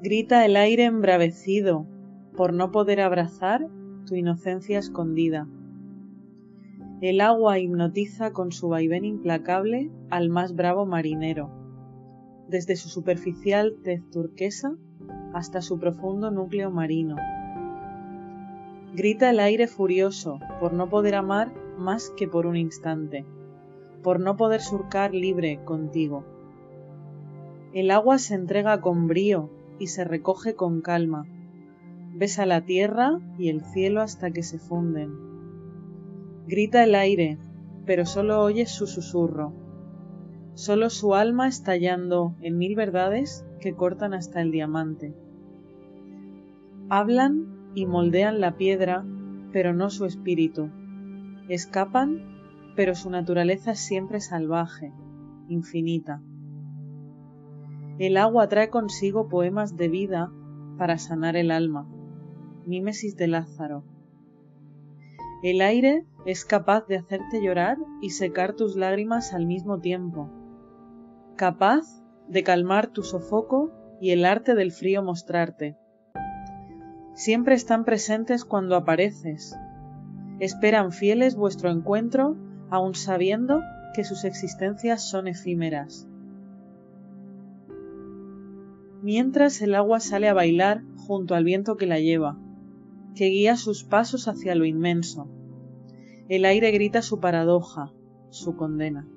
Grita el aire embravecido por no poder abrazar tu inocencia escondida. El agua hipnotiza con su vaivén implacable al más bravo marinero, desde su superficial tez turquesa hasta su profundo núcleo marino. Grita el aire furioso por no poder amar más que por un instante, por no poder surcar libre contigo. El agua se entrega con brío y se recoge con calma. Besa la tierra y el cielo hasta que se funden. Grita el aire, pero solo oyes su susurro. Solo su alma estallando en mil verdades que cortan hasta el diamante. Hablan y moldean la piedra, pero no su espíritu. Escapan, pero su naturaleza es siempre salvaje, infinita. El agua trae consigo poemas de vida para sanar el alma, mímesis de Lázaro. El aire es capaz de hacerte llorar y secar tus lágrimas al mismo tiempo, capaz de calmar tu sofoco y el arte del frío mostrarte. Siempre están presentes cuando apareces. Esperan fieles vuestro encuentro, aun sabiendo que sus existencias son efímeras mientras el agua sale a bailar junto al viento que la lleva, que guía sus pasos hacia lo inmenso. El aire grita su paradoja, su condena.